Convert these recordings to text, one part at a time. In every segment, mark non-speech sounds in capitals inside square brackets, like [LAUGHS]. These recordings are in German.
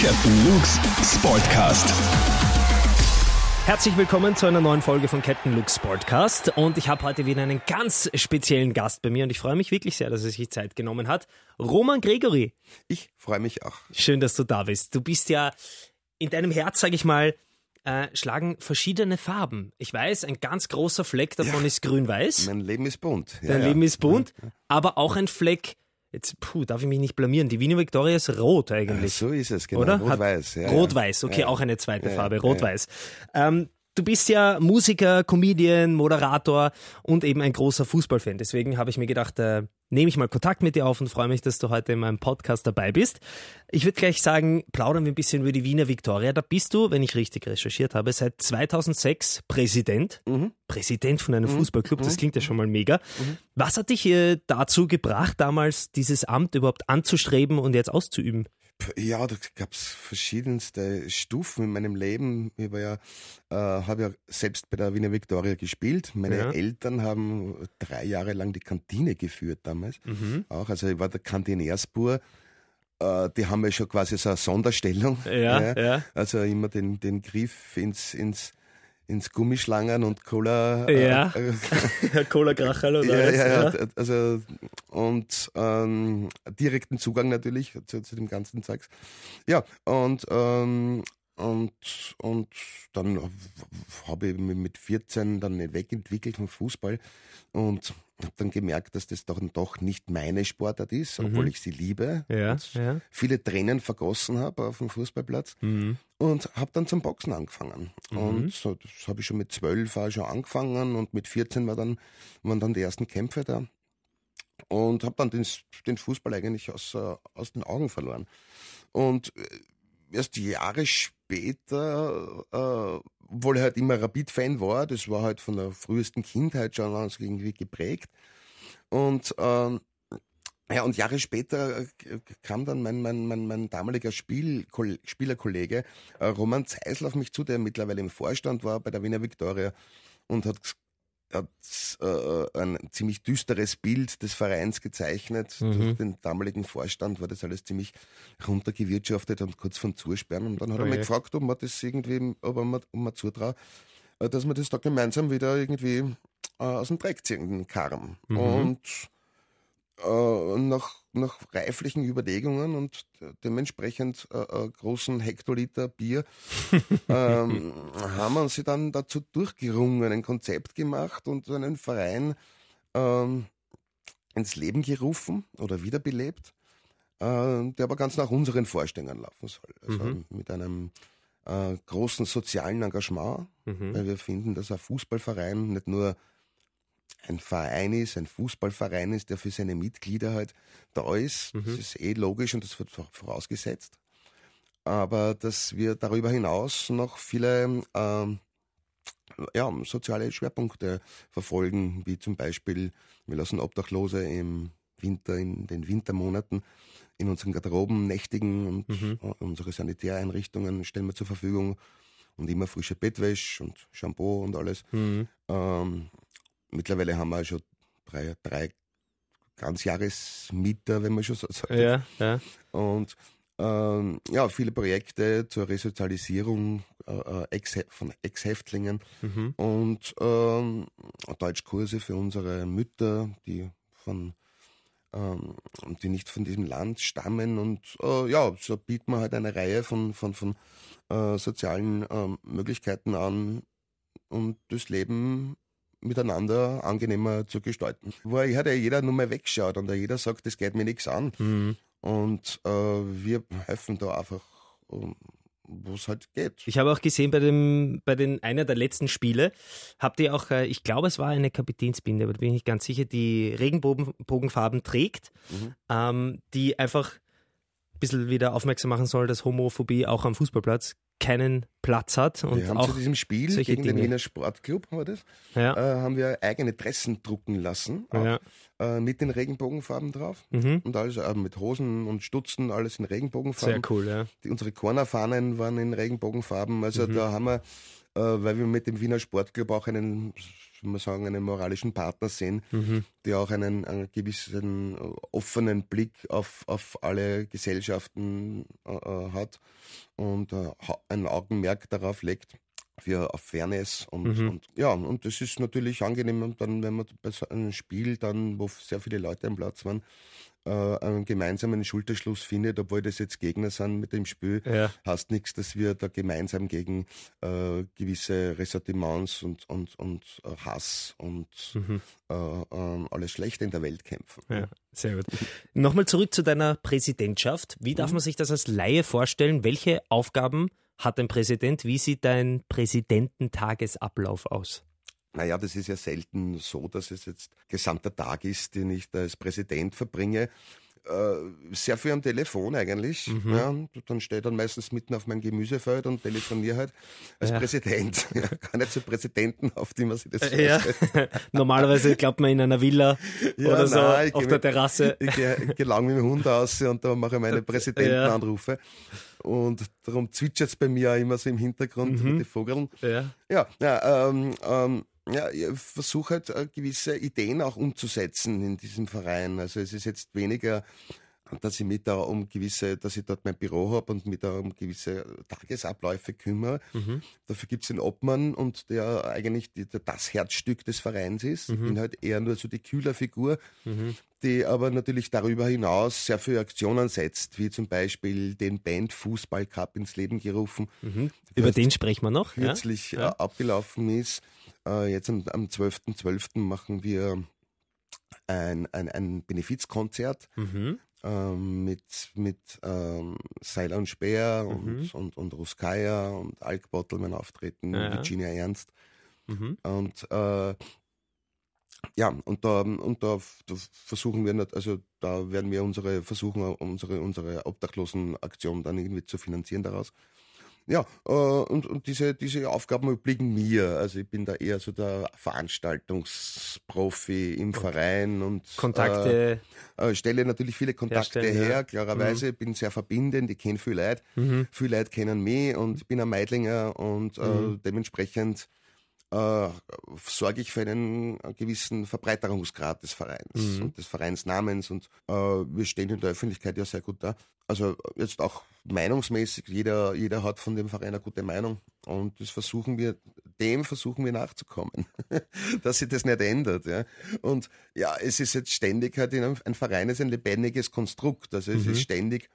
Captain Luke's Sportcast. Herzlich willkommen zu einer neuen Folge von Captain Luke Sportcast und ich habe heute wieder einen ganz speziellen Gast bei mir und ich freue mich wirklich sehr, dass er sich Zeit genommen hat. Roman Gregory. Ich freue mich auch. Schön, dass du da bist. Du bist ja in deinem Herz, sage ich mal, äh, schlagen verschiedene Farben. Ich weiß, ein ganz großer Fleck davon Ja. ist grün-weiß. Mein Leben ist bunt. Ja, Dein ja. Leben ist bunt, aber auch ein Fleck. Jetzt, puh, darf ich mich nicht blamieren. Die Wiener Victoria ist rot eigentlich. So ist es, genau. oder? Rot-Weiß. Ja. Rot-Weiß, okay, Ja. auch eine zweite Farbe, Rot-Weiß. Ähm, du bist ja Musiker, Comedian, Moderator und eben ein großer Fußballfan. Deswegen habe ich mir gedacht, äh, nehme ich mal Kontakt mit dir auf und freue mich, dass du heute in meinem Podcast dabei bist. Ich würde gleich sagen, plaudern wir ein bisschen über die Wiener Victoria. Da bist du, wenn ich richtig recherchiert habe, seit 2006 Präsident. Mhm. Präsident von einem Fußballclub, das klingt ja schon mal mega. Was hat dich äh, dazu gebracht, damals dieses Amt überhaupt anzustreben und jetzt auszuüben? Ja, da gab es verschiedenste Stufen in meinem Leben. Ich war ja, äh, habe ja selbst bei der Wiener Victoria gespielt. Meine Ja. Eltern haben drei Jahre lang die Kantine geführt damals. Mhm. Auch, also ich war der Kantinärspur. Äh, die haben ja schon quasi so eine Sonderstellung. Ja, ja. Also immer den, den Griff ins, ins, ins Gummischlangen und Cola. Ja. Äh, Herr [LAUGHS] Cola Kracherl oder Ja, was? ja, ja, also und ähm, direkten Zugang natürlich zu, zu dem ganzen Zeugs. Ja, und ähm, und, und dann habe ich mich mit 14 dann wegentwickelt vom Fußball und habe dann gemerkt, dass das doch, doch nicht meine Sportart ist, obwohl ich sie liebe. Ja, ja. viele Tränen vergossen habe auf dem Fußballplatz Mhm. und habe dann zum Boxen angefangen. Und so, das habe ich schon mit zwölf war ich schon angefangen und mit 14 war dann, waren dann die ersten Kämpfe da. Und habe dann den, den Fußball eigentlich aus, äh, aus den Augen verloren. Und äh, erst Jahre später, äh, obwohl ich halt immer Rapid-Fan war, das war halt von der frühesten Kindheit schon irgendwie geprägt. Und ähm, ja, und Jahre später äh, kam dann mein, mein, mein, mein damaliger Spiel, Spielerkollege äh, Roman Zeisel auf mich zu, der mittlerweile im Vorstand war bei der Wiener Viktoria und hat, gs- hat äh, ein ziemlich düsteres Bild des Vereins gezeichnet. Mhm. Durch den damaligen Vorstand war das alles ziemlich runtergewirtschaftet und kurz von Zusperren. Und dann hat er Oje. mich gefragt, ob man das irgendwie, ob man, ob man zutraut, äh, dass wir das da gemeinsam wieder irgendwie äh, aus dem Dreck ziehen, den Karren. Mhm. Und äh, nach, nach reiflichen Überlegungen und dementsprechend äh, äh, großen Hektoliter Bier [LAUGHS] ähm, haben wir uns dann dazu durchgerungen, ein Konzept gemacht und einen Verein ähm, ins Leben gerufen oder wiederbelebt, äh, der aber ganz nach unseren Vorstellungen laufen soll. Also Mhm. mit einem äh, großen sozialen Engagement, Mhm. weil wir finden, dass ein Fußballverein nicht nur ein Verein ist, ein Fußballverein ist, der für seine Mitglieder halt da ist. Das ist eh logisch und das wird vor- vorausgesetzt. Aber dass wir darüber hinaus noch viele ähm, ja, soziale Schwerpunkte verfolgen, wie zum Beispiel, wir lassen Obdachlose im Winter, in den Wintermonaten in unseren Garderoben nächtigen und Mhm. äh, unsere Sanitäreinrichtungen stellen wir zur Verfügung und immer frische Bettwäsche und Shampoo und alles. Mhm. Ähm, mittlerweile haben wir schon drei, drei Ganzjahresmieter, wenn man schon so sagt. Ja, ja. Und ähm, ja, viele Projekte zur Resozialisierung äh, äh, Ex von Ex-Häftlingen Mhm. und ähm, Deutschkurse für unsere Mütter, die von ähm, die nicht von diesem Land stammen und äh, ja, so bieten wir halt eine Reihe von, von, von äh, sozialen ähm, Möglichkeiten an, um das Leben miteinander angenehmer zu gestalten. Wo ja der jeder nur mal wegschaut und der jeder sagt, das geht mir nichts an. Mhm. Und äh, wir helfen da einfach, ähm, wo es halt geht. Ich habe auch gesehen bei dem, bei den einer der letzten Spiele habt ihr auch, äh, ich glaube, es war eine Kapitänsbinde, aber da bin ich nicht ganz sicher, die Regenbogenfarben trägt, Mhm. ähm, die einfach ein bisschen wieder aufmerksam machen soll, dass Homophobie auch am Fußballplatz keinen Platz hat und wir haben auch zu diesem Spiel gegen den Dinge. Wiener Sportclub haben wir das, ja, äh, haben wir eigene Dressen drucken lassen, auch, ja. äh, mit den Regenbogenfarben drauf. Mhm. Und alles äh, mit Hosen und Stutzen, alles in Regenbogenfarben. sehr cool, ja. Die, unsere Cornerfahnen waren in Regenbogenfarben. Also Mhm. da haben wir, äh, weil wir mit dem Wiener Sportclub auch einen soll man sagen, einen moralischen Partner sehen, Mhm. der auch einen, einen gewissen äh, offenen Blick auf, auf alle Gesellschaften äh, äh, hat und äh, ein Augenmerk darauf legt für auf Fairness und, Mhm. und ja und das ist natürlich angenehm und dann wenn man bei so einem Spiel dann wo sehr viele Leute am Platz waren äh, einen gemeinsamen Schulterschluss findet obwohl das jetzt Gegner sind mit dem Spiel Ja. heißt nichts dass wir da gemeinsam gegen äh, gewisse Ressentiments und und und äh, Hass und Mhm. äh, ähm, alles Schlechte in der Welt kämpfen Ja, sehr gut. Nochmal zurück zu deiner Präsidentschaft. Wie darf man sich das als Laie vorstellen? Welche Aufgaben hat ein Präsident? Wie sieht dein Präsidententagesablauf aus? Naja, das ist ja selten so, dass es jetzt gesamter Tag ist, den ich da als Präsident verbringe. Äh, sehr viel am Telefon eigentlich. Mhm. Ja, dann stehe ich dann meistens mitten auf meinem Gemüsefeld und telefoniere halt als Ja. Präsident. [LAUGHS] Ja, gar nicht so Präsidenten, auf die man sich das Ja. vorstellt. [LAUGHS] Normalerweise glaubt man in einer Villa [LAUGHS] Ja, oder so nein, auf der Terrasse. Ich gehe geh lang mit dem Hund raus und da mache ich meine Präsidentenanrufe. Und darum zwitschert es bei mir auch immer so im Hintergrund, Mhm. die Vogeln. Ja. Ja, ja, ähm, ähm, ja ich versuche halt äh, gewisse Ideen auch umzusetzen in diesem Verein. Also es ist jetzt weniger, dass ich mich da um gewisse, dass ich dort mein Büro habe und mich da um gewisse Tagesabläufe kümmere. Mhm. Dafür gibt es den Obmann und der eigentlich die, der, das Herzstück des Vereins ist. Ich bin halt eher nur so die Kühlerfigur, Mhm. die aber natürlich darüber hinaus sehr viele Aktionen setzt, wie zum Beispiel den Band Fußball Cup ins Leben gerufen Mhm. Über den sprechen wir noch. Ja? kürzlich Ja. äh, abgelaufen ist. Äh, jetzt am, am 12.12. machen wir ein, ein, ein Benefizkonzert Mhm. ähm, mit, mit ähm, Seiler und Speer Mhm. und, und, und Ruskaya und Alk Bottelmann auftreten, Ja. Virginia Ernst. Mhm. Und äh, ja, und da, und da, da versuchen wir, nicht, also da werden wir unsere versuchen, unsere, unsere Obdachlosenaktion dann irgendwie zu finanzieren daraus. Ja, äh, und, und diese, diese Aufgaben obliegen mir. Also ich bin da eher so der Veranstaltungsprofi im Verein und Kontakte. äh, äh, stelle natürlich viele Kontakte Herstellen, her, ja. Mhm. klarerweise, bin sehr verbindend, ich kenne viele Leute, viele Leute kennen mich und ich bin ein Meidlinger und äh, Mhm. dementsprechend äh, sorge ich für einen gewissen Verbreiterungsgrad des Vereins Mhm. und des Vereinsnamens und äh, wir stehen in der Öffentlichkeit ja sehr gut da. Also jetzt auch meinungsmäßig, jeder, jeder hat von dem Verein eine gute Meinung und das versuchen wir, dem versuchen wir nachzukommen, [LAUGHS] dass sich das nicht ändert. Ja. Und ja, es ist jetzt ständig halt in einem, ein Verein ist ein lebendiges Konstrukt, also es ist ständig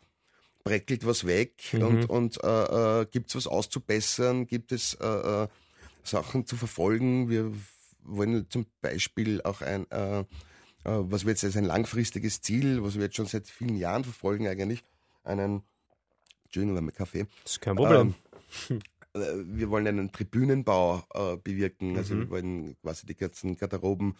breckelt was weg und, und äh, äh, gibt es was auszubessern, gibt es äh, äh, Sachen zu verfolgen. Wir wollen zum Beispiel auch ein, äh, äh, was wir jetzt als ein langfristiges Ziel, was wir jetzt schon seit vielen Jahren verfolgen eigentlich, einen, Entschuldigung, mein Kaffee. Das ist kein Problem. Ähm, äh, wir wollen einen Tribünenbau äh, bewirken. Also Mhm. wir wollen quasi die ganzen Garderoben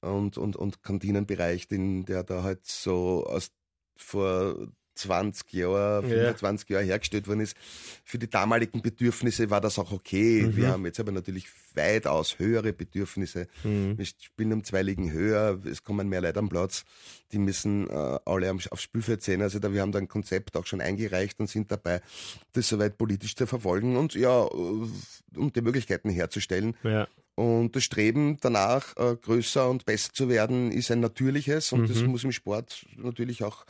und, und, und Kantinenbereich, den, der da halt so aus vor 20 Jahren, Ja. 25 Jahren hergestellt worden ist. Für die damaligen Bedürfnisse war das auch okay. Mhm. Wir haben jetzt aber natürlich weitaus höhere Bedürfnisse. Mhm. Wir spielen um zwei Ligen höher, es kommen mehr Leute am Platz, die müssen äh, alle am, aufs Spielfeld sehen. Also da, wir haben da ein Konzept auch schon eingereicht und sind dabei, das soweit politisch zu verfolgen und ja, äh, um die Möglichkeiten herzustellen. Ja. Und das Streben danach, äh, größer und besser zu werden, ist ein natürliches und das Mhm. muss im Sport natürlich auch,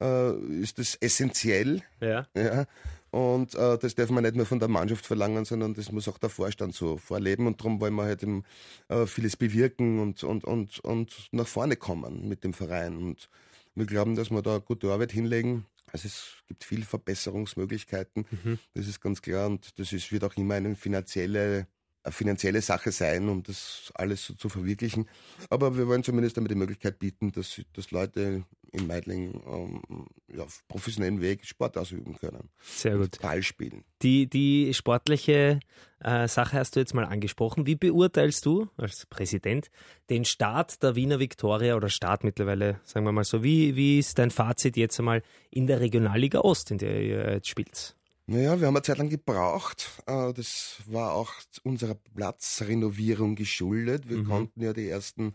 äh, ist das essentiell. Ja. Ja. Und äh, das darf man nicht nur von der Mannschaft verlangen, sondern das muss auch der Vorstand so vorleben. Und darum wollen wir halt eben, äh, vieles bewirken und, und, und, und nach vorne kommen mit dem Verein. Und wir glauben, dass wir da gute Arbeit hinlegen. Also es gibt viel Verbesserungsmöglichkeiten, das ist ganz klar. Und das ist, wird auch immer eine finanzielle, finanzielle Sache sein, um das alles so zu verwirklichen. Aber wir wollen zumindest einmal die Möglichkeit bieten, dass, dass Leute in Meidling ähm, ja, auf professionellen Weg Sport ausüben können. Sehr gut. Ball spielen. Die, die sportliche äh, Sache hast du jetzt mal angesprochen. Wie beurteilst du als Präsident den Start der Wiener Viktoria oder Start mittlerweile, sagen wir mal so? Wie, wie ist dein Fazit jetzt einmal in der Regionalliga Ost, in der ihr jetzt spielt? Naja, wir haben eine Zeit lang gebraucht. Äh, Das war auch unserer Platzrenovierung geschuldet. Wir Mhm. konnten ja die ersten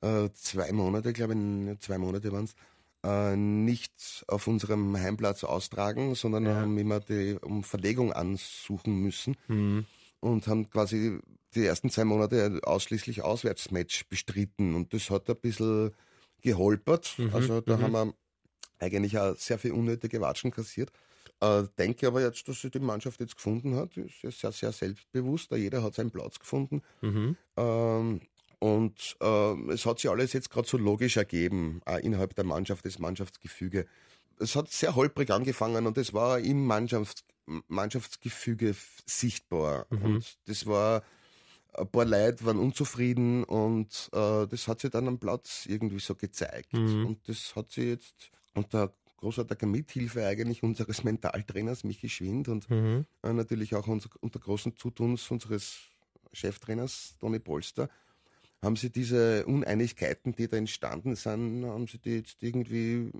äh, zwei Monate, glaube ich, zwei Monate waren es, nicht auf unserem Heimplatz austragen, sondern Ja. haben immer die um Verlegung ansuchen müssen und haben quasi die ersten zwei Monate ausschließlich Auswärtsmatch bestritten und das hat ein bisschen geholpert. Mhm, Also da mhm. haben wir eigentlich auch sehr viel unnötige Watschen kassiert. Äh, denke aber jetzt, dass sich die Mannschaft jetzt gefunden hat. Ist ja sehr, sehr selbstbewusst. Jeder hat seinen Platz gefunden. Mhm. Ähm, und ähm, es hat sich alles jetzt gerade so logisch ergeben, auch innerhalb der Mannschaft, das Mannschaftsgefüge. Es hat sehr holprig angefangen und es war im Mannschafts Mannschaftsgefüge sichtbar. Mhm. Und das war, ein paar Leute waren unzufrieden und äh, das hat sich dann am Platz irgendwie so gezeigt. Mhm. Und das hat sich jetzt unter großartiger Mithilfe eigentlich unseres Mentaltrainers Michi Schwind und Mhm. äh, natürlich auch unser, unter großen Zutuns unseres Cheftrainers Toni Polster, haben sie diese Uneinigkeiten, die da entstanden sind, haben sie die jetzt irgendwie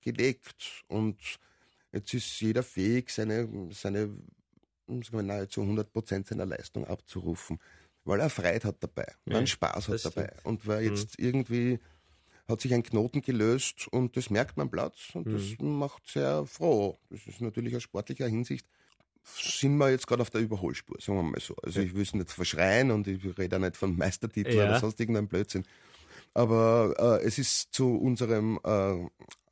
gelegt. Und jetzt ist jeder fähig, seine, seine sagen wir, nahezu 100 Prozent seiner Leistung abzurufen, weil er Freude hat dabei, weil er Spaß hat das dabei. stimmt. Und weil jetzt irgendwie hat sich ein Knoten gelöst und das merkt man Platz und das macht sehr froh. Das ist natürlich aus sportlicher Hinsicht sind wir jetzt gerade auf der Überholspur, sagen wir mal so. Also ich will es nicht verschreien und ich rede auch nicht vom Meistertitel Ja. oder sonst irgendeinem Blödsinn. Aber äh, es ist zu unserem äh,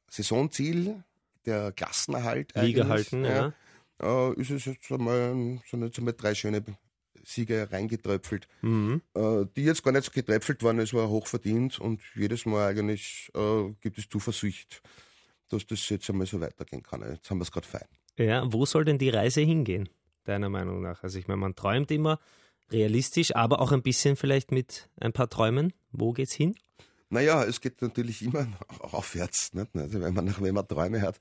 Saisonziel, der Klassenerhalt Liga halten, ja. äh, ist es jetzt einmal, sind jetzt einmal drei schöne Siege reingetröpfelt, Mhm. äh, die jetzt gar nicht so getröpfelt waren, es war hoch verdient und jedes Mal eigentlich äh, gibt es Zuversicht, dass das jetzt einmal so weitergehen kann. Jetzt haben wir es gerade fein. Ja, wo soll denn die Reise hingehen, deiner Meinung nach? Also ich meine, man träumt immer realistisch, aber auch ein bisschen vielleicht mit ein paar Träumen. Wo geht's hin? Naja, es geht natürlich immer [LAUGHS] aufwärts. Nicht? Also wenn man, wenn man Träume hat,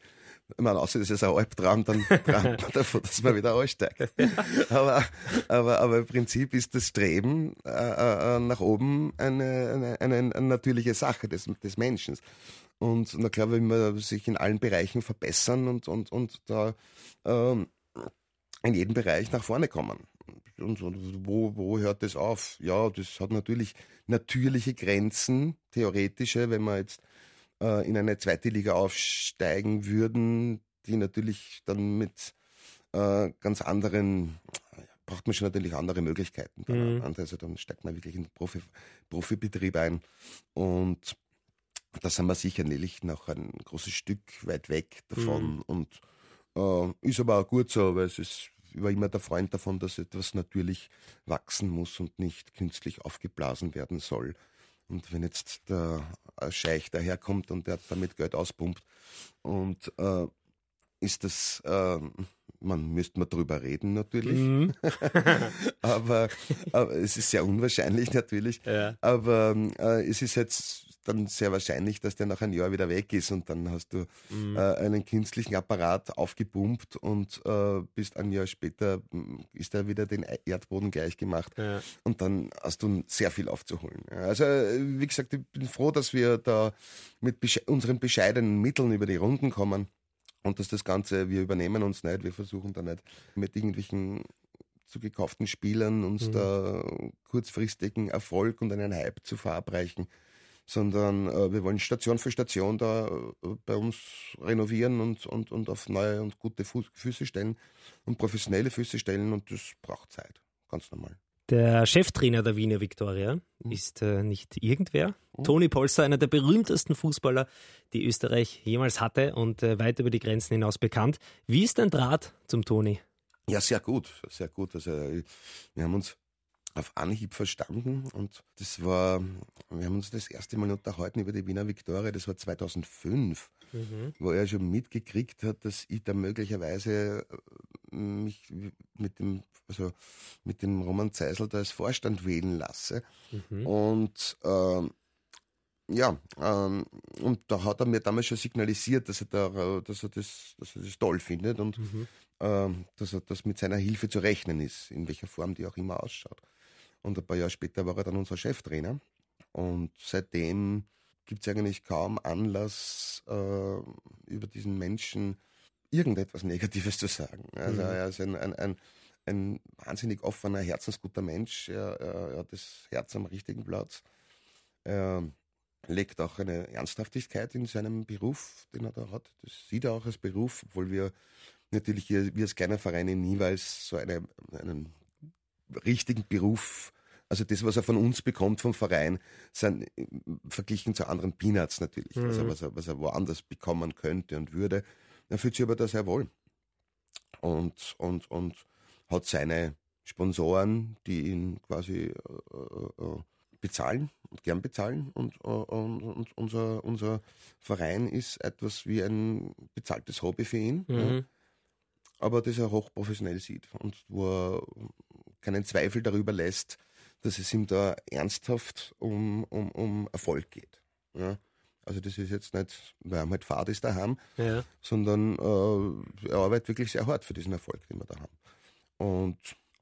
wenn man aussieht, das ist ein Albtraum, dann [LAUGHS] träumt man davon, dass man wieder aussteigt. [LAUGHS] aber, aber, aber im Prinzip ist das Streben äh, äh, nach oben eine, eine, eine, eine natürliche Sache des, des Menschen. Und na klar, wenn man sich in allen Bereichen verbessern und, und, und da ähm, in jedem Bereich nach vorne kommen. Und, und wo, wo hört das auf? Ja, das hat natürlich natürliche Grenzen, theoretische, wenn wir jetzt äh, in eine zweite Liga aufsteigen würden, die natürlich dann mit äh, ganz anderen, braucht man schon natürlich andere Möglichkeiten. Dann Mhm. Also dann steigt man wirklich in den Profi, Profibetrieb ein. Und da sind wir sicherlich noch ein großes Stück weit weg davon. Mhm. Und äh, ist aber auch gut so, weil es ist, war immer der Freund davon, dass etwas natürlich wachsen muss und nicht künstlich aufgeblasen werden soll. Und wenn jetzt der äh, Scheich daherkommt und der damit Geld auspumpt und äh, ist das, äh, man müsste mal drüber reden natürlich, Mhm. [LAUGHS] aber, aber es ist sehr unwahrscheinlich natürlich. Ja. Aber äh, es ist jetzt dann sehr wahrscheinlich, dass der nach einem Jahr wieder weg ist und dann hast du Mhm. äh, einen künstlichen Apparat aufgepumpt und äh, bist ein Jahr später mh, ist er wieder den Erdboden gleich gemacht Ja. und dann hast du sehr viel aufzuholen. Also äh, wie gesagt, ich bin froh, dass wir da mit besche unseren bescheidenen Mitteln über die Runden kommen und dass das Ganze, wir übernehmen uns nicht, wir versuchen da nicht mit irgendwelchen zu gekauften Spielern uns Mhm. da kurzfristigen Erfolg und einen Hype zu verabreichen, sondern äh, wir wollen Station für Station da äh, bei uns renovieren und, und, und auf neue und gute Fu Füße stellen und professionelle Füße stellen und das braucht Zeit, ganz normal. Der Cheftrainer der Wiener Viktoria Mhm. ist äh, nicht irgendwer. Toni Polster, einer der berühmtesten Fußballer, die Österreich jemals hatte und äh, weit über die Grenzen hinaus bekannt. Wie ist dein Draht zum Toni? Ja, sehr gut, sehr gut. Also äh, wir haben uns auf Anhieb verstanden und das war, wir haben uns das erste Mal unterhalten über die Wiener Viktoria, das war 2005, wo er schon mitgekriegt hat, dass ich da möglicherweise äh, mich mit dem, also mit dem Roman Zeisel da als Vorstand wählen lasse. Und ähm, ja, ähm, und da hat er mir damals schon signalisiert, dass er, da, dass er, das, dass er das toll findet und ähm, dass er das mit seiner Hilfe zu rechnen ist, in welcher Form die auch immer ausschaut. Und ein paar Jahre später war er dann unser Cheftrainer. Und seitdem gibt es eigentlich kaum Anlass, äh, über diesen Menschen irgendetwas Negatives zu sagen. Also er ist ein, ein, ein, ein wahnsinnig offener, herzensguter Mensch. Er, er, hat das Herz am richtigen Platz. Er legt auch eine Ernsthaftigkeit in seinem Beruf, den er da hat. Das sieht er auch als Beruf, obwohl wir natürlich hier, wir als kleiner Verein in Nieweiß so eine, einen richtigen Beruf Also das, was er von uns bekommt, vom Verein, sind äh, verglichen zu anderen Peanuts natürlich, Mhm. also was, er, was er woanders bekommen könnte und würde. Er fühlt sich aber da sehr wohl. Und, und, und hat seine Sponsoren, die ihn quasi äh, äh, bezahlen und gern bezahlen. Und, äh, und, und unser, unser Verein ist etwas wie ein bezahltes Hobby für ihn. Ja Mhm. aber das er hochprofessionell sieht und wo er keinen Zweifel darüber lässt, dass es ihm da ernsthaft um, um, um Erfolg geht. Ja? Also das ist jetzt nicht, weil er halt Fahrt ist daheim, Ja. sondern äh, er arbeitet wirklich sehr hart für diesen Erfolg, den wir da haben. Und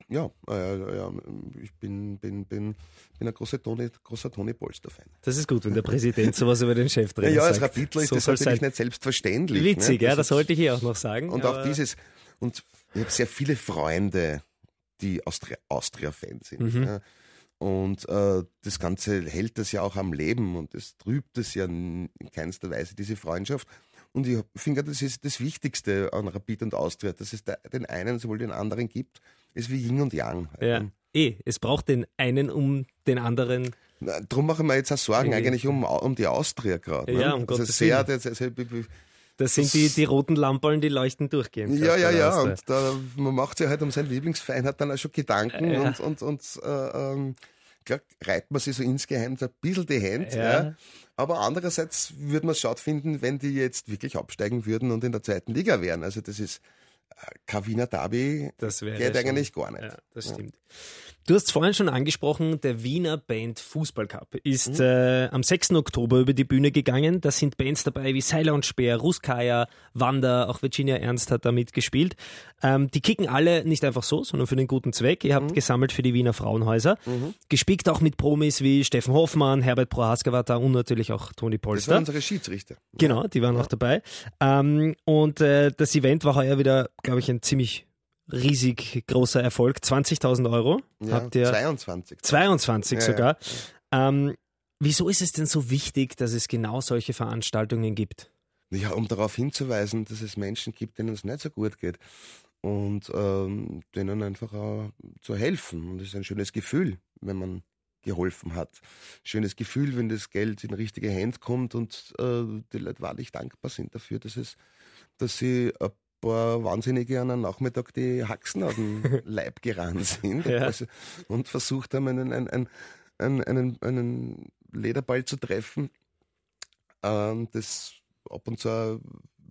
ja, äh, ja ich bin, bin, bin, bin ein großer Toni, großer Toni Polster-Fan. Das ist gut, wenn der Präsident sowas über den Ja, Cheftrainer [LAUGHS] ja, als sagt. Rapidler ist So das natürlich nicht selbstverständlich. Witzig, ne? ja, Das das ist- wollte ich hier auch noch sagen. Und auch dieses, und ich habe sehr viele Freunde, die Austria- Austria-Fans sind. Mhm. Ja. Und äh, das Ganze hält das ja auch am Leben und es trübt es ja in keinster Weise, diese Freundschaft. Und ich finde, das ist das Wichtigste an Rapid und Austria, dass es den einen sowohl den anderen gibt, ist wie Yin und Yang. halt, Ja. ne? Eh, es braucht den einen um den anderen. Darum mache ich mir jetzt auch Sorgen eigentlich um, um die Austria gerade. Ja, ne? um also Gottes sehr, Willen. das, also, Das sind die, die roten Lampen, die leuchten durchgehend. Ja, ja, ja. Und da, man macht sich halt um seinen Lieblingsverein, hat dann auch schon Gedanken Ja. und, und, und äh, ähm, klar, reibt man sich so insgeheim so ein bisschen die Hände. Ja. Ja. Aber andererseits würde man es schade finden, wenn die jetzt wirklich absteigen würden und in der zweiten Liga wären. Also das ist Wiener Derby, Das wäre geht eigentlich gar nicht. Ja, das stimmt. Du hast vorhin schon angesprochen, der Wiener Band Fußball Cup ist äh, am 6. Oktober über die Bühne gegangen. Da sind Bands dabei wie Seiler und Speer, Ruskaya, Wanda, auch Virginia Ernst hat da mitgespielt. Ähm, die kicken alle nicht einfach so, sondern für den guten Zweck. Ihr habt gesammelt für die Wiener Frauenhäuser. Gespickt auch mit Promis wie Steffen Hoffmann, Herbert Prohaska war da und natürlich auch Toni Das waren Polster. unsere Schiedsrichter. Genau, die waren auch dabei. Ähm, und äh, das Event war heuer wieder, glaube ich, ein ziemlich riesig großer Erfolg. 20.000 Euro Ja, habt ihr. 22. 22 Ja, sogar. Ähm, wieso ist es denn so wichtig, dass es genau solche Veranstaltungen gibt? Ja, um darauf hinzuweisen, dass es Menschen gibt, denen es nicht so gut geht. Und ähm, denen einfach auch zu helfen. Und es ist ein schönes Gefühl, wenn man geholfen hat. Schönes Gefühl, wenn das Geld in richtige Hände kommt und äh, die Leute wahrlich dankbar sind dafür, dass es, dass sie ein paar Wahnsinnige an einem Nachmittag die Haxen auf den [LAUGHS] Leib gerannt sind Ja. also, und versucht haben, einen, einen, einen, einen, einen Lederball zu treffen, ähm, das ab und zu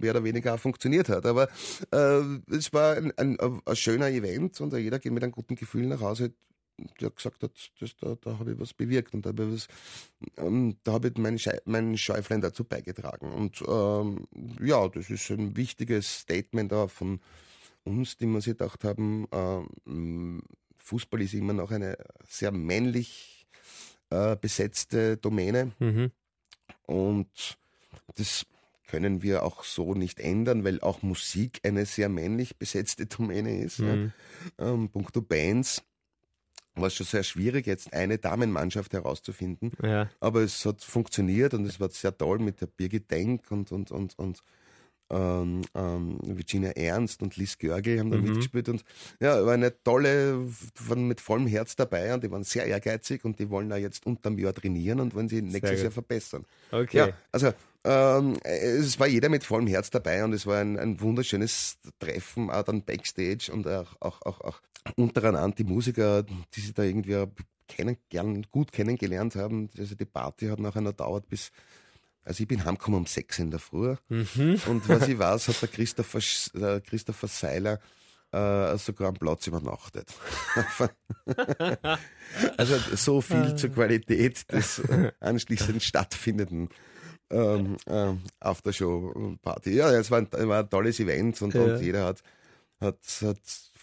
mehr oder weniger auch funktioniert hat. Aber äh, es war ein, ein, ein schöner Event und jeder geht mit einem guten Gefühl nach Hause, der gesagt hat, das, da, da habe ich was bewirkt und da habe ich, was, ähm, da habe ich mein, Schei mein Schäuflein dazu beigetragen. Und ähm, ja, das ist ein wichtiges Statement auch von uns, die wir sich gedacht haben, ähm, Fußball ist immer noch eine sehr männlich äh, besetzte Domäne. Mhm. Und das können wir auch so nicht ändern, weil auch Musik eine sehr männlich besetzte Domäne ist. Mhm. Ja. Ähm, punkto Bands war es schon sehr schwierig, jetzt eine Damenmannschaft herauszufinden. Ja. Aber es hat funktioniert und es war sehr toll mit der Birgit Denk und, und, und, und ähm, ähm, Virginia Ernst und Liz Görgel haben da Mhm. mitgespielt und ja, war eine tolle, waren mit vollem Herz dabei und die waren sehr ehrgeizig und die wollen auch jetzt unterm Jahr trainieren und wollen sie nächstes. Jahr verbessern. Okay. Ja, also ähm, es war jeder mit vollem Herz dabei und es war ein, ein wunderschönes Treffen, auch dann Backstage und auch, auch, auch, auch untereinander die Musiker, die sich da irgendwie kennen, gern, gut kennengelernt haben. Also die Party hat nachher noch dauert bis, also ich bin heimgekommen um sechs in der Früh Mhm. und was ich [LAUGHS] weiß, hat der Christopher, der Christopher Seiler äh, sogar am Platz übernachtet. [LAUGHS] also so viel zur Qualität des äh, anschließend stattfindenden ähm, ähm, Aftershow-Party. Ja, es war ein, war ein tolles Event und, Ja. und jeder hat, hat, hat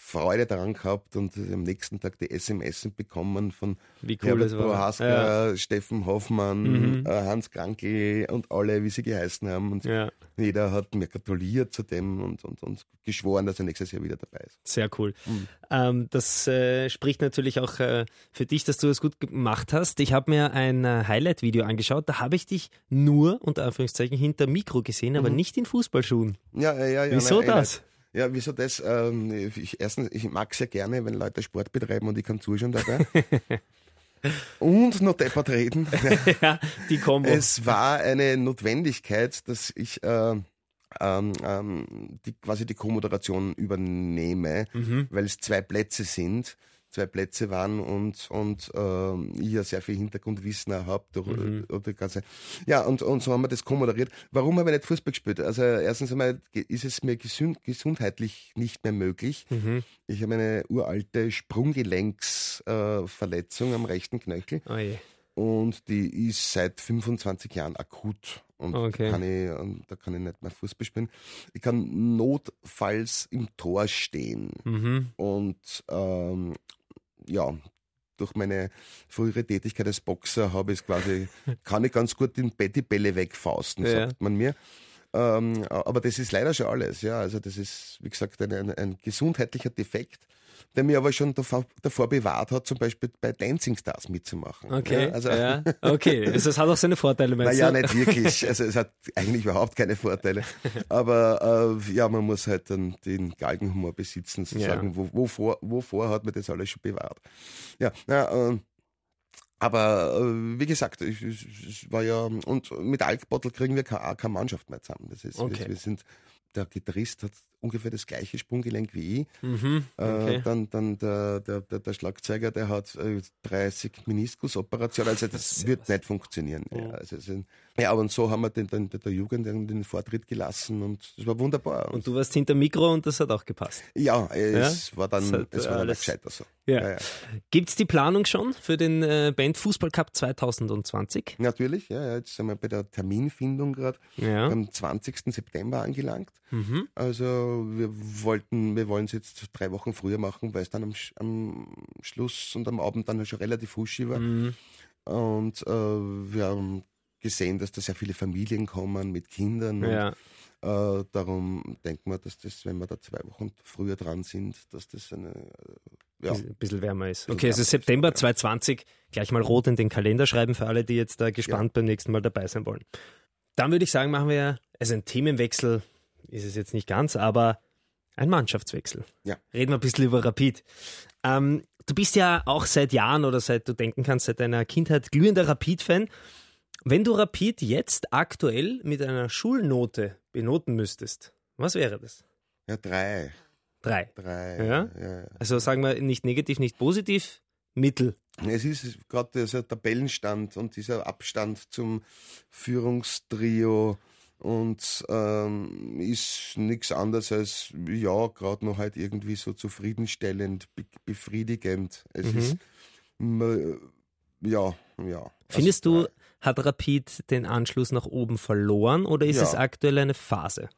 Freude daran gehabt und am nächsten Tag die SMS bekommen von cool Herbert. Prohaska, Steffen Hoffmann, Mhm. äh, Hans Krankel und alle, wie sie geheißen haben. Und Ja, jeder hat mir gratuliert zu dem und, und, und geschworen, dass er nächstes Jahr wieder dabei ist. sehr cool. Mhm. Ähm, das äh, spricht natürlich auch äh, für dich, dass du das gut gemacht hast. Ich habe mir ein äh, Highlight-Video angeschaut. Da habe ich dich nur, unter Anführungszeichen, hinter Mikro gesehen, aber nicht in Fußballschuhen. Ja, ja, ja. ja Wieso nein, das? Ja, wieso das? Ähm, ich, erstens, ich mag es ja gerne, wenn Leute Sport betreiben und ich kann zuschauen dabei. [LAUGHS] und noch deppert reden. [LAUGHS] ja, die Kombo. Es war eine Notwendigkeit, dass ich äh, ähm, ähm, die, quasi die Co-Moderation übernehme, Mhm. weil es zwei Plätze sind, zwei Plätze waren und, und ähm, ich ja sehr viel Hintergrundwissen auch habe. Durch, Mhm. durch die ganze, ja, und, und so haben wir das co-moderiert. Warum habe ich nicht Fußball gespielt? Also erstens einmal ist es mir gesund, gesundheitlich nicht mehr möglich. Mhm. Ich habe eine uralte Sprunggelenksverletzung äh, am rechten Knöchel Oh und die ist seit 25 Jahren akut. Und Okay. kann ich, und da kann ich nicht mehr Fußball spielen. Ich kann notfalls im Tor stehen. Mhm. Und ähm, ja, durch meine frühere Tätigkeit als Boxer habe ich quasi, [LAUGHS] kann ich ganz gut den die Bälle wegfausten, Ja. sagt man mir. Ähm, aber das ist leider schon alles, ja. Also das ist, wie gesagt, ein, ein, ein gesundheitlicher Defekt, der mir aber schon davor, davor bewahrt hat, zum Beispiel bei Dancing Stars mitzumachen. Okay. Ja, also, ja. [LAUGHS] Okay. Also es hat auch seine Vorteile, meinst naja, du? nicht wirklich. Also es hat eigentlich überhaupt keine Vorteile. Aber äh, ja, man muss halt dann den Galgenhumor besitzen, zu Ja. sagen, wo, wovor, wovor hat man das alles schon bewahrt. Ja, na, äh, aber äh, wie gesagt, ich, ich, es war ja, und mit Alkbottel kriegen wir keine, keine Mannschaft mehr zusammen. Das ist, Okay. wir, wir sind, der Gitarrist hat ungefähr das gleiche Sprunggelenk wie ich. Mhm. Okay. Äh, dann dann der, der, der, der Schlagzeuger, der hat äh, 30 Meniskusoperationen, also das wird nicht funktionieren. Ja, also, es sind- ja, und so haben wir den, den, der Jugend den, Vortritt gelassen und das war wunderbar. Und du warst hinter Mikro und das hat auch gepasst. ja, es war dann, hat, es äh, war dann gescheiter so. Ja. Ja, ja. Gibt's die Planung schon für den äh, Band Fußball Cup 2020? Natürlich, ja, ja, jetzt sind wir bei der Terminfindung gerade Ja. am 20. September angelangt. Mhm. Also wir wollten, wir wollen es jetzt drei Wochen früher machen, weil es dann am, am Schluss und am Abend dann schon relativ huschig war. Mhm. Und äh, wir haben gesehen, dass da sehr viele Familien kommen mit Kindern. Ja. Und, äh, darum denken wir, dass das, wenn wir da zwei Wochen früher dran sind, dass das eine, äh, ja, Ein bisschen wärmer ist. Okay, also September ja. 2020 gleich mal rot in den Kalender schreiben für alle, die jetzt da gespannt beim nächsten Mal dabei sein wollen. Dann würde ich sagen, machen wir also einen Themenwechsel, ist es jetzt nicht ganz, aber ein Mannschaftswechsel. Ja. Reden wir ein bisschen über Rapid. Ähm, du bist ja auch seit Jahren oder seit du denken kannst, seit deiner Kindheit glühender Rapid-Fan. Wenn du Rapid jetzt aktuell mit einer Schulnote benoten müsstest, was wäre das? ja drei. Drei. drei Ja? ja, ja. Also sagen wir nicht negativ, nicht positiv, mittel. Es ist gerade dieser Tabellenstand und dieser Abstand zum Führungstrio und ähm, ist nichts anderes als, ja, gerade noch halt irgendwie so zufriedenstellend, be befriedigend. Es Mhm. ist, ja, ja. Findest Also, du, hat Rapid den Anschluss nach oben verloren oder ist Ja. es aktuell eine Phase?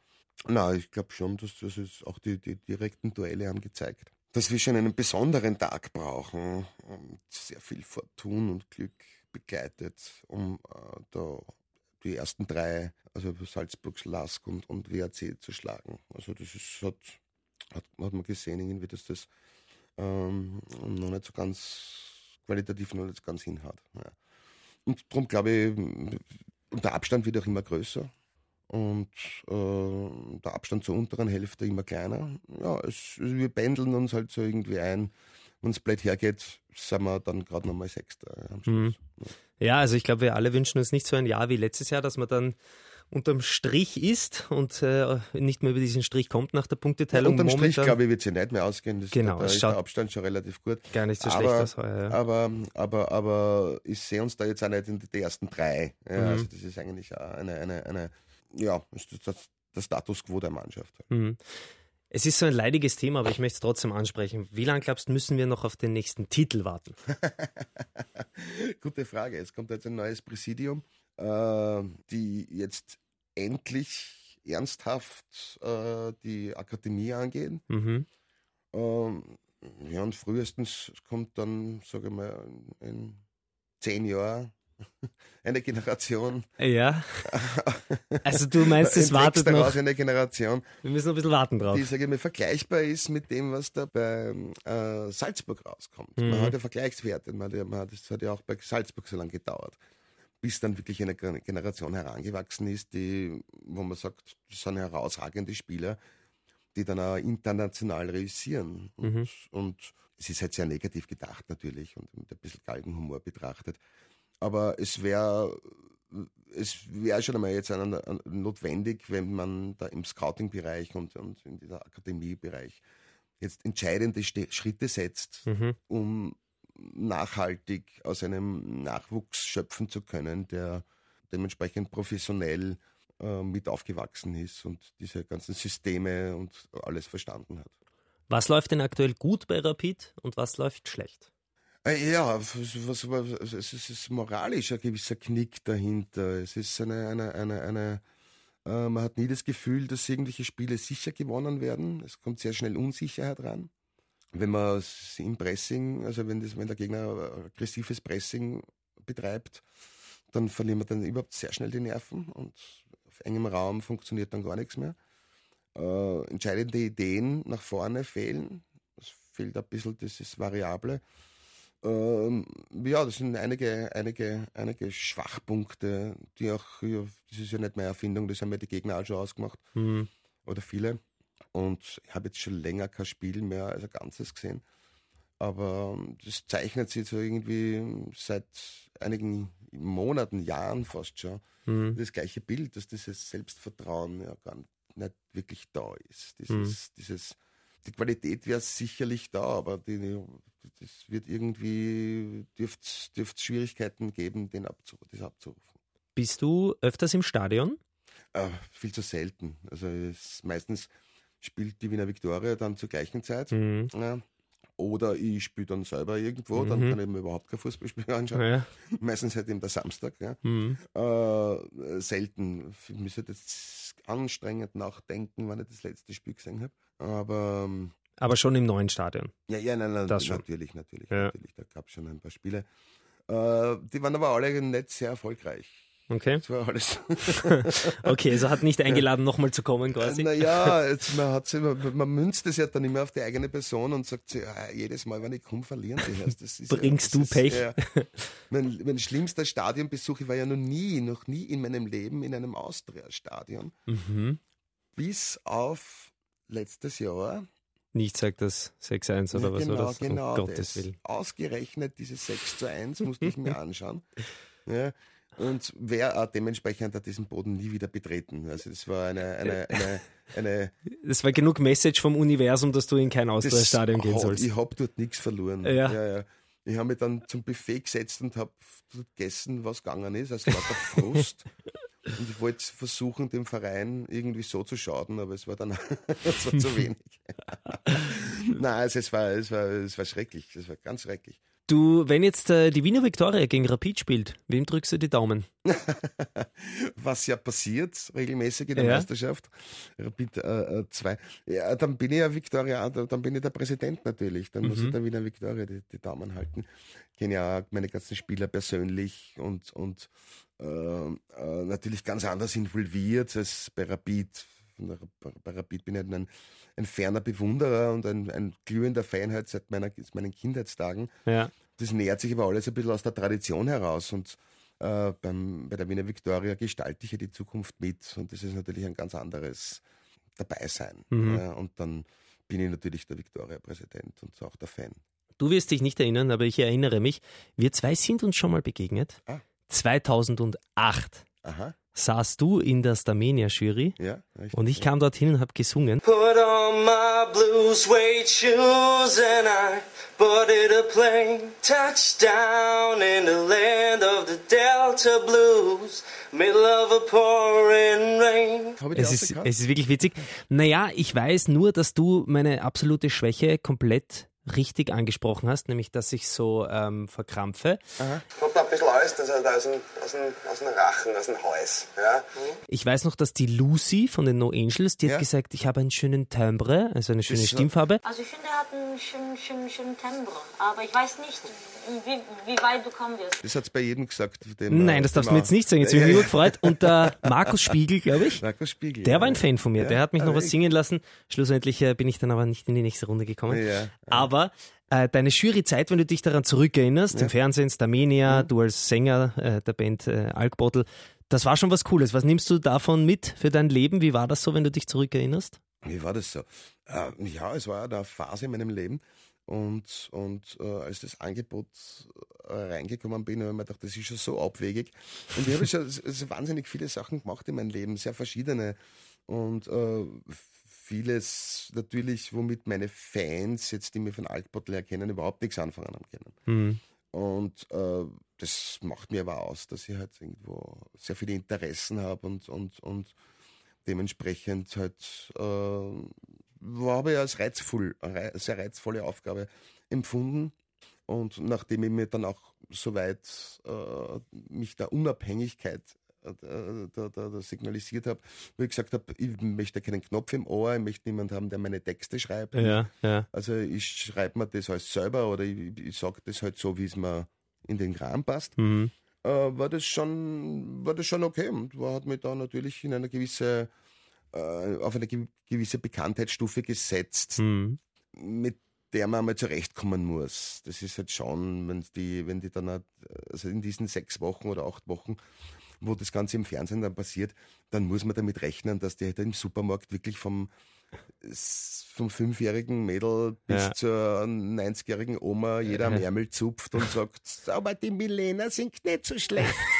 Na, ich glaube schon, dass das ist auch die, die direkten Duelle haben gezeigt, dass wir schon einen besonderen Tag brauchen und sehr viel Fortun und Glück begleitet, um äh, da die ersten drei, also Salzburgs Lask und, und WAC zu schlagen. Also das ist, hat, hat, hat man gesehen, irgendwie, dass das ähm, noch nicht so ganz qualitativ noch nicht ganz hinhaut. Ja. Und darum glaube ich, und der Abstand wird auch immer größer und äh, der Abstand zur unteren Hälfte immer kleiner. Ja, es, wir pendeln uns halt so irgendwie ein. Wenn es blöd hergeht, sind wir dann gerade nochmal Sechster ja, Schluss. Ja, also ich glaube, wir alle wünschen uns nicht so ein Jahr wie letztes Jahr, dass man dann unterm Strich ist und äh, nicht mehr über diesen Strich kommt nach der Punkteteilung. Unterm Strich, glaube ich, wird es ja nicht mehr ausgehen. Das, Genau, da ist der Abstand schon relativ gut. gar nicht so aber, schlecht aus heuer. Ja. Aber, aber, aber ich sehe uns da jetzt auch nicht in die ersten drei. Ja, Mhm. Also das ist eigentlich auch eine, eine, eine ja, das, das, der Status quo der Mannschaft. Mhm. Es ist so ein leidiges Thema, aber ich möchte es trotzdem ansprechen. Wie lange glaubst du, müssen wir noch auf den nächsten Titel warten? [LAUGHS] Gute Frage. Es kommt jetzt ein neues Präsidium, äh, die jetzt endlich ernsthaft äh, die Akademie angehen. Mhm. Ähm, ja, und frühestens kommt dann, sage ich mal, in zehn Jahren [LAUGHS] eine Generation. Ja. [LAUGHS] Also du meinst, es wartet daraus noch. eine Generation, Wir müssen noch ein bisschen warten drauf. die, sage ich mal, vergleichbar ist mit dem, was da bei äh, Salzburg rauskommt. Mhm. Man hat ja Vergleichswerte. Man hat ja, man hat, das hat ja auch bei Salzburg so lange gedauert, bis dann wirklich eine Gen- Generation herangewachsen ist, die, wo man sagt, das sind herausragende Spieler. die dann auch international realisieren. Und, Mhm. und es ist halt sehr negativ gedacht natürlich und mit ein bisschen Galgenhumor betrachtet. Aber es wäre es wäre schon einmal jetzt an, an, notwendig, wenn man da im Scouting-Bereich und, und in dieser Akademiebereich jetzt entscheidende Ste Schritte setzt, Mhm. um nachhaltig aus einem Nachwuchs schöpfen zu können, der dementsprechend professionell äh, mit aufgewachsen ist und diese ganzen Systeme und alles verstanden hat. Was läuft denn aktuell gut bei Rapid und was läuft schlecht? Äh, Ja, was, was, es ist, moralisch ein gewisser Knick dahinter. Es ist eine, eine, eine, eine äh, man hat nie das Gefühl, dass irgendwelche Spiele sicher gewonnen werden. Es kommt sehr schnell Unsicherheit rein. Wenn man im Pressing, also wenn, das, wenn der Gegner aggressives Pressing betreibt, dann verlieren wir dann überhaupt sehr schnell die Nerven und auf engem Raum funktioniert dann gar nichts mehr. Äh, entscheidende Ideen nach vorne fehlen. Es fehlt ein bisschen dieses Variable. Ähm, ja, das sind einige, einige, einige Schwachpunkte, die auch, ja, das ist ja nicht meine Erfindung, das haben ja die Gegner auch schon ausgemacht. Mhm. Oder viele. Und ich habe jetzt schon länger kein Spiel mehr als ein Ganzes gesehen. Aber ähm, das zeichnet sich so irgendwie seit einigen Monaten, Jahren fast schon, Mhm. das gleiche Bild, dass dieses Selbstvertrauen ja gar nicht wirklich da ist. Dieses, dieses, die Qualität wäre sicherlich da, aber die, das wird irgendwie, dürfte es Schwierigkeiten geben, den abzu, das abzurufen. Bist du öfters im Stadion? Äh, viel zu selten. Also es, meistens spielt die Wiener Viktoria dann zur gleichen Zeit. Mhm. Ja. Oder ich spiele dann selber irgendwo, dann Mhm. kann ich mir überhaupt kein Fußballspiel [LAUGHS] anschauen. Ja. Meistens halt eben der Samstag. Ja. Mhm. Äh, selten. Ich müsste jetzt anstrengend nachdenken, wann ich das letzte Spiel gesehen habe. Aber ähm, Aber schon im neuen Stadion. ja, ja, nein, nein, Das schon. natürlich, natürlich, Ja. natürlich. Da gab es schon ein paar Spiele. Äh, die waren aber alle nicht sehr erfolgreich. Okay. Das war alles. [LAUGHS] Okay, also hat nicht eingeladen, nochmal zu kommen quasi. Naja, jetzt, man, man münzt es ja dann immer auf die eigene Person und sagt sich, ja, jedes Mal, wenn ich komme, verlieren sie erst. Das ist Bringst ja, du das Pech? Ist, ja, mein, mein schlimmster Stadionbesuch, ich war ja noch nie, noch nie in meinem Leben in einem Austria-Stadion. Mhm. Bis auf letztes Jahr. Nicht sagt das 6-1 oder was, genau, oder? genau Um Gottes das. Willen. Ausgerechnet dieses 6 zu 1 musste ich mir [LAUGHS] anschauen. Ja, und wer dementsprechend hat diesen Boden nie wieder betreten. Also es war eine, eine, eine, eine Das war genug Message vom Universum, dass du in kein das Austria-Stadion gehen sollst. Ich habe dort nichts verloren. Ja. Ja, ja. Ich habe mich dann zum Buffet gesetzt und habe gegessen, was gegangen ist. Also lauter [LAUGHS] Frust. Und ich wollte versuchen, dem Verein irgendwie so zu schaden, aber es war dann [LAUGHS] es war zu wenig. [LAUGHS] Nein, also es war, es war, es war schrecklich. Es war ganz schrecklich. Du, wenn jetzt äh, die Wiener Viktoria gegen Rapid spielt, wem drückst du die Daumen? [LAUGHS] was ja passiert regelmäßig in der Ja. Meisterschaft. Rapid 2. ja, dann bin ich ja Viktoria, dann bin ich der Präsident natürlich. Dann muss ich der Wiener Viktoria die, die Daumen halten. Kenne ja meine ganzen Spieler persönlich und, und äh, äh, natürlich ganz anders involviert als bei Rapid. Bei Rapid bin ich halt ein, ein ferner Bewunderer und ein, ein glühender Fan halt seit meiner, meinen Kindheitstagen. Ja. Das nähert sich aber alles ein bisschen aus der Tradition heraus und äh, beim, bei der Wiener Viktoria gestalte ich ja die Zukunft mit und das ist natürlich ein ganz anderes Dabeisein. Mhm. Ja, und dann bin ich natürlich der Viktoria-Präsident und auch der Fan. Du wirst dich nicht erinnern, aber ich erinnere mich. Wir zwei sind uns schon mal begegnet. Ah. 2008 Aha, saßt du in der Starmania-Jury ja. richtig. und ich kam dorthin und habe gesungen. Put on my blue suede shoes and I boarded a plane. Touchdown in the land of the Delta Blues. Middle of a pouring rain. Es ist, es ist wirklich witzig. Naja, ich weiß nur, dass du meine absolute Schwäche komplett richtig angesprochen hast, nämlich dass ich so ähm, verkrampfe. Da ein bisschen alles, das ist aus dem, aus, dem, aus dem Rachen, aus dem Hals. Ja? Ich weiß noch, dass die Lucy von den No Angels, die Ja. hat gesagt, ich habe einen schönen Timbre, also eine schöne Stimmfarbe. Also ich finde, er hat einen schönen, schönen, schönen Timbre. Aber ich weiß nicht, wie, wie weit du kommen wirst. Das hat es bei jedem gesagt. Dem, Nein, äh, das darfst du mir jetzt nicht sagen. Jetzt Ja, bin ich ja, nur gefreut. Und der [LAUGHS] Markus Spiegel, glaube ich, Markus Spiegel. der ja, war ein ja. Fan von mir. Ja, Der hat mich noch was singen lassen. Schlussendlich äh, bin ich dann aber nicht in die nächste Runde gekommen. Ja, ja. Aber äh, deine Juryzeit, wenn du dich daran zurückerinnerst, im Fernsehen, Starmania, Mhm. du als Sänger äh, der Band äh, Alkbottle, das war schon was Cooles. Was nimmst du davon mit für dein Leben? Wie war das so, wenn du dich zurückerinnerst? Wie war das so? Äh, ja, es war eine Phase in meinem Leben. Und, und äh, als das Angebot äh, reingekommen bin, habe ich mir gedacht, das ist schon so abwegig. Und ich habe schon so wahnsinnig viele Sachen gemacht in meinem Leben, sehr verschiedene. Und äh, vieles natürlich, womit meine Fans, jetzt die mich von Altbottle erkennen, überhaupt nichts anfangen haben können. Mhm. Und äh, das macht mir aber aus, dass ich halt irgendwo sehr viele Interessen habe und, und, und dementsprechend halt äh, habe ich als reizvoll, sehr reizvolle Aufgabe empfunden. Und nachdem ich mir dann auch soweit äh, mich der Unabhängigkeit da, da, da signalisiert habe, wo ich gesagt habe, ich möchte keinen Knopf im Ohr, ich möchte niemanden haben, der meine Texte schreibt. Ja, ja. Also ich schreibe mir das alles selber oder ich, ich sage das halt so, wie es mir in den Kram passt. Mhm. Äh, war das schon war das schon okay und war, hat mich da natürlich in eine gewisse äh, auf eine ge gewisse Bekanntheitsstufe gesetzt, Mhm. mit der man mal zurechtkommen muss. Das ist halt schon, wenn die, wenn die dann, halt, also in diesen sechs Wochen oder acht Wochen, wo das Ganze im Fernsehen dann passiert, dann muss man damit rechnen, dass die halt im Supermarkt wirklich vom, vom fünfjährigen Mädel bis Ja. zur 90-jährigen Oma jeder am Ärmel zupft und sagt, [LAUGHS] aber die Milena singt nicht so schlecht, [LAUGHS]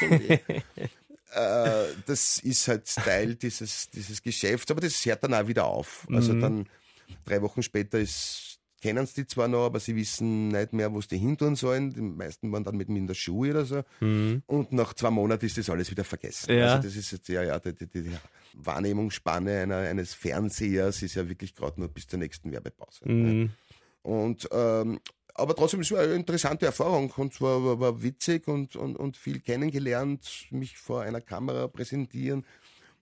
äh, das ist halt Teil dieses, dieses Geschäfts, aber das hört dann auch wieder auf. Also dann drei Wochen später ist, kennen sie die zwar noch, aber sie wissen nicht mehr, wo sie hin tun sollen. Die meisten waren dann mit mir in der Schule oder so. Und nach zwei Monaten ist das alles wieder vergessen. Ja. Also das ist jetzt, ja, ja, die, die, die Wahrnehmungsspanne einer, eines Fernsehers ist ja wirklich gerade nur bis zur nächsten Werbepause. Mhm. Und ähm, aber trotzdem, es war eine interessante Erfahrung und es war, war, war witzig und, und, und viel kennengelernt, mich vor einer Kamera präsentieren.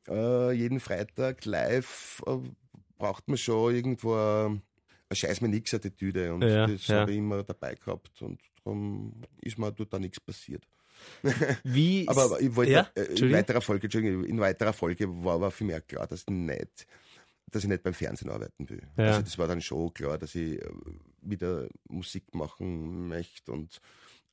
Äh, jeden Freitag live äh, braucht man schon irgendwo scheiß mir nix Attitüde und Ja, das ja. habe ich immer dabei gehabt und darum ist mir dort da nichts passiert. [LAUGHS] Wie Aber, ich wollte, ja? äh, in weiterer Folge, Entschuldigung, in weiterer Folge war aber für mich auch klar, dass ich nicht, dass ich nicht beim Fernsehen arbeiten will. Ja. Also das war dann schon klar, dass ich äh, wieder Musik machen möchte und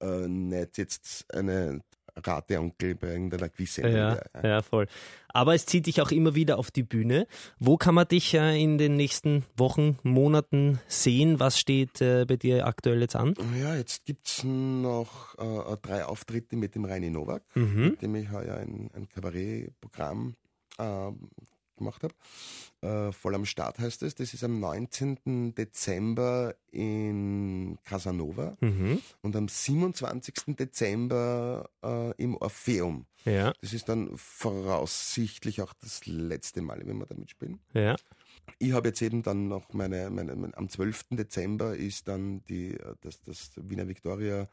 äh, nicht jetzt eine Rateonkel bei irgendeiner Quizsendung. Ja, wäre, ja, voll. Aber es zieht dich auch immer wieder auf die Bühne. Wo kann man dich äh, in den nächsten Wochen, Monaten sehen? Was steht äh, bei dir aktuell jetzt an? Ja, jetzt gibt's noch äh, drei Auftritte mit dem Reini Nowak, Mhm. mit dem ich heuer ein, ein Kabarettprogramm äh, gemacht habe. Äh, voll am Start heißt es. Das ist am 19. Dezember in Casanova Mhm. und am 27. Dezember äh, im Orpheum. Ja, Das ist dann voraussichtlich auch das letzte Mal, wenn wir da mitspielen. ja. Ich habe jetzt eben dann noch meine, meine, mein, am 12. Dezember ist dann die, äh, das, das Wiener Victoria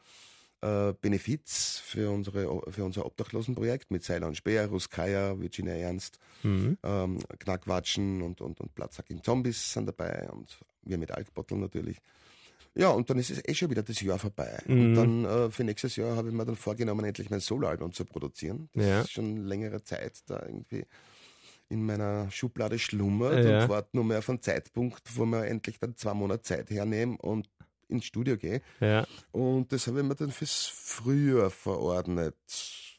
äh, Benefiz für, unsere, für unser Obdachlosenprojekt mit und Speer, Ruskaya, Virginia Ernst, Mhm. ähm, Knackwatschen und, und, und Platzhacking Zombies sind dabei und wir mit Alkbottle natürlich. Ja, und dann ist es eh schon wieder das Jahr vorbei. Und dann äh, für nächstes Jahr habe ich mir dann vorgenommen, endlich mein Soloalbum zu produzieren. Das Ja. ist schon längere Zeit da irgendwie in meiner Schublade schlummert Ja. und warte nur mehr auf einen Zeitpunkt, wo wir endlich dann zwei Monate Zeit hernehmen und ins Studio gehe. Ja, Und das habe ich mir dann fürs Frühjahr verordnet,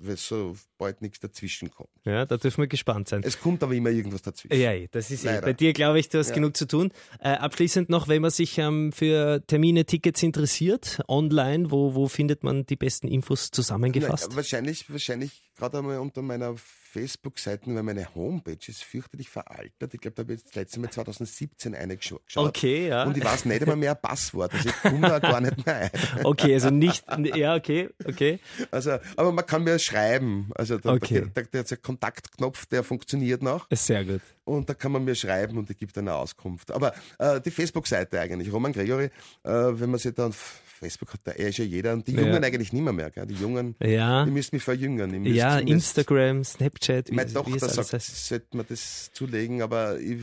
weil so bald nichts dazwischen kommt. ja, da dürfen wir gespannt sein. Es kommt aber immer irgendwas dazwischen. Ja, das ist eh. Bei dir glaube ich, du hast Ja. genug zu tun. Äh, abschließend noch, wenn man sich ähm, für Termine, Tickets interessiert, online, wo, wo findet man die besten Infos zusammengefasst? Na, wahrscheinlich, wahrscheinlich gerade einmal unter meiner Facebook-Seite, weil meine Homepage ist fürchterlich veraltet. Ich glaube, da habe ich das letzte Mal 2017 eingeschaut. Okay, ja. Und ich weiß nicht einmal mehr Passwort. Also ich komme da gar nicht mehr ein. Okay, also nicht, ja, okay, okay. Also, aber man kann mir schreiben. Also da, Okay. da, da, der, der Kontaktknopf, der funktioniert noch. Sehr gut. Und da kann man mir schreiben und ich gebe dann eine Auskunft. Aber äh, die Facebook-Seite eigentlich, Roman Gregory, äh, wenn man sich da auf Facebook hat, da eh schon jeder. Und die Ja. Jungen eigentlich nicht mehr, mehr gell? Die Jungen, Ja. die müssen mich verjüngern. Ja, Instagram, Snapchat, Meine wie Tochter sagt, heißt. sollte man das zulegen, aber ich,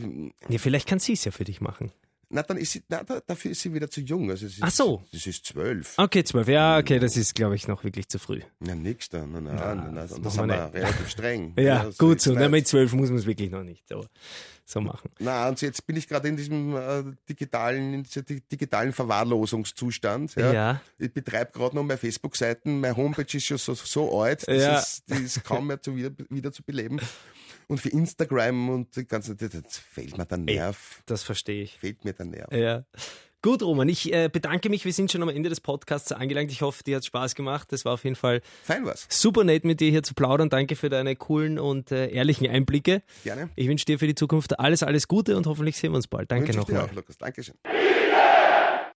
Ja, vielleicht kann sie es ja für dich machen. na, dann ist sie, na, da, dafür ist sie wieder zu jung. Also ist, Ach so. Das ist zwölf. Okay, zwölf. Ja, okay, das ist, glaube ich, noch wirklich zu früh. Na, nix da. Na, na, na, na, das und machen das sind wir relativ streng. [LAUGHS] Ja, so gut ist so. Na, mit zwölf muss man es wirklich noch nicht so, so machen. Na, und jetzt bin ich gerade in diesem äh, digitalen, in dieser di- digitalen Verwahrlosungszustand. Ja. Ja. Ich betreibe gerade noch meine Facebook-Seiten. Meine Homepage ist schon so, so alt, das Ja. ist, die ist kaum mehr zu wieder, wieder zu beleben. und für Instagram und die ganze das, das fehlt mir der Nerv. Das verstehe ich. Fehlt mir der Nerv. Ja. Gut, Roman, ich äh, bedanke mich. Wir sind schon am Ende des Podcasts angelangt. Ich hoffe, dir hat Spaß gemacht. Das war auf jeden Fall Fein was. super nett, mit dir hier zu plaudern. Danke für deine coolen und äh, ehrlichen Einblicke. Gerne. Ich wünsche dir für die Zukunft alles, alles Gute und hoffentlich sehen wir uns bald. Danke nochmal. auch, Lukas. Dankeschön.